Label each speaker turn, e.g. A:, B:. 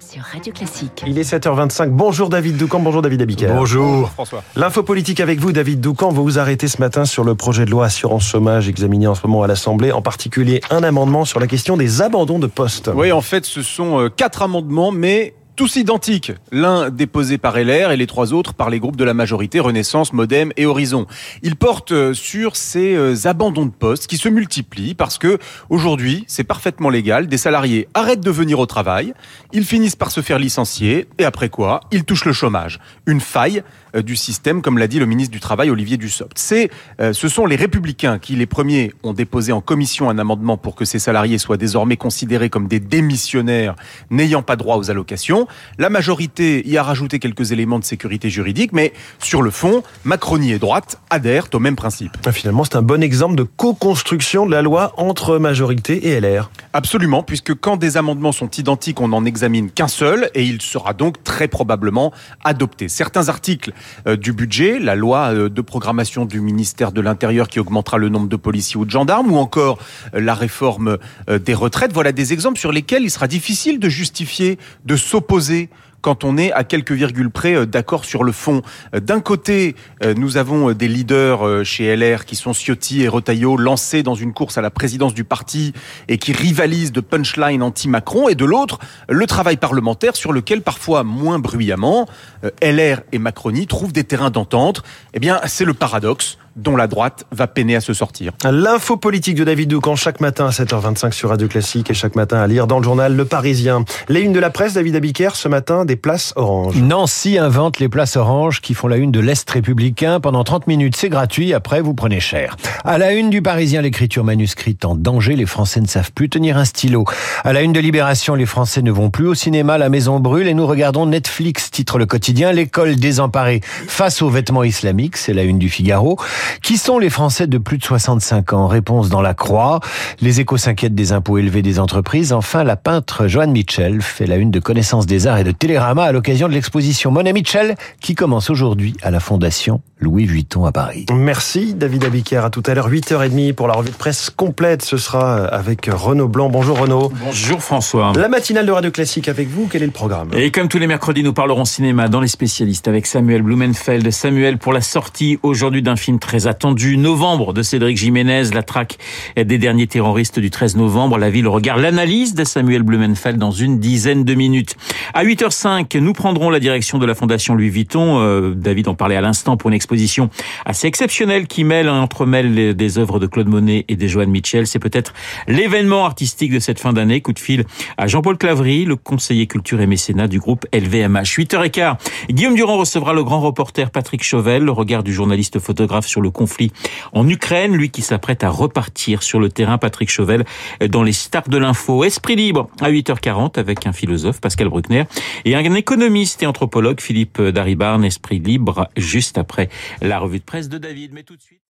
A: sur Radio Classique.
B: Il est 7h25. Bonjour David Doucan, bonjour David Abiker.
C: Bonjour François.
B: L'info politique avec vous, David Doucan. Vous vous arrêtez ce matin sur le projet de loi assurance chômage examiné en ce moment à l'Assemblée, en particulier un amendement sur la question des abandons de postes.
C: Oui, en fait, ce sont euh, quatre amendements, mais tous identiques. L'un déposé par LR et les trois autres par les groupes de la majorité, Renaissance, Modem et Horizon. Ils portent euh, sur ces euh, abandons de postes qui se multiplient parce que aujourd'hui, c'est parfaitement légal. Des salariés arrêtent de venir au travail, ils finissent par se faire licencier et après quoi, ils touchent le chômage. Une faille euh, du système, comme l'a dit le ministre du Travail Olivier Dussopt. C'est, ce sont les républicains qui, les premiers, ont déposé en commission un amendement pour que ces salariés soient désormais considérés comme des démissionnaires n'ayant pas droit aux allocations. La majorité y a rajouté quelques éléments de sécurité juridique, mais sur le fond, Macronie et droite adhèrent au même principe.
B: Ah, finalement, c'est un bon exemple de co-construction de la loi entre majorité et LR.
C: Absolument, puisque quand des amendements sont identiques, on n'en examine qu'un seul, et il sera donc très probablement adopté. Certains articles euh, du budget, la loi euh, de programmation du ministère de l'Intérieur qui augmentera le nombre de policiers ou de gendarmes, ou encore euh, la réforme des retraites, voilà des exemples sur lesquels il sera difficile de justifier de s'opposer quand on est à quelques virgules près euh, d'accord sur le fond. Euh, d'un côté, euh, nous avons des leaders chez LR qui sont Ciotti et Retailleau lancés dans une course à la présidence du parti et qui rivalisent de punchline anti-Macron. Et de l'autre, le travail parlementaire sur lequel, parfois moins bruyamment, LR et Macronie trouvent des terrains d'entente. Eh bien, c'est le paradoxe dont la droite va peiner à se sortir.
B: L'info politique de David Doucan chaque matin à 7h25 sur Radio Classique et chaque matin à lire dans le journal Le Parisien. Les unes de la presse, David Abiker, ce matin, des places oranges.
D: Nancy invente les places oranges qui font la une de l'Est républicain. Pendant 30 minutes, c'est gratuit. Après, vous prenez cher. À la une du Parisien, l'écriture manuscrite en danger. Les Français ne savent plus tenir un stylo. À la une de Libération, les Français ne vont plus au cinéma. La maison brûle et nous regardons Netflix, titre le quotidien. L'école désemparée face aux vêtements islamiques. C'est la une du Figaro. Qui sont les Français de plus de 65 ans? Réponse dans la croix. Les échos s'inquiètent des impôts élevés des entreprises. Enfin, la peintre Joanne Mitchell fait la une de connaissance des arts et de Télérama à l'occasion de l'exposition Monet Mitchell qui commence aujourd'hui à la Fondation Louis Vuitton à Paris.
B: Merci David Abiker. À tout à l'heure, 8h30 pour la revue de presse complète. Ce sera avec Renaud Blanc. Bonjour Renaud.
E: Bonjour François.
B: La matinale de Radio Classique avec vous. Quel est le programme?
E: Et comme tous les mercredis, nous parlerons cinéma dans les spécialistes avec Samuel Blumenfeld. Samuel pour la sortie aujourd'hui d'un film très attendu, Novembre de Cédric Jiménez, la traque des derniers terroristes du 13 novembre. La ville regarde l'analyse de Samuel Blumenfeld dans une dizaine de minutes. À 8h05, nous prendrons la direction de la Fondation Louis Vuitton. Euh, David en parlait à l'instant pour une exposition assez exceptionnelle qui mêle, entremêle des œuvres de Claude Monet et des Joanne Mitchell. C'est peut-être l'événement artistique de cette fin d'année. Coup de fil à Jean-Paul Clavry, le conseiller culture et mécénat du groupe LVMH. 8h15, Guillaume Durand recevra le grand reporter Patrick Chauvel, le regard du journaliste photographe le conflit en Ukraine, lui qui s'apprête à repartir sur le terrain. Patrick Chauvel dans les stars de l'info. Esprit libre à 8h40 avec un philosophe, Pascal Bruckner, et un économiste et anthropologue, Philippe Daribarne. Esprit libre juste après la revue de presse de David. Mais tout de suite.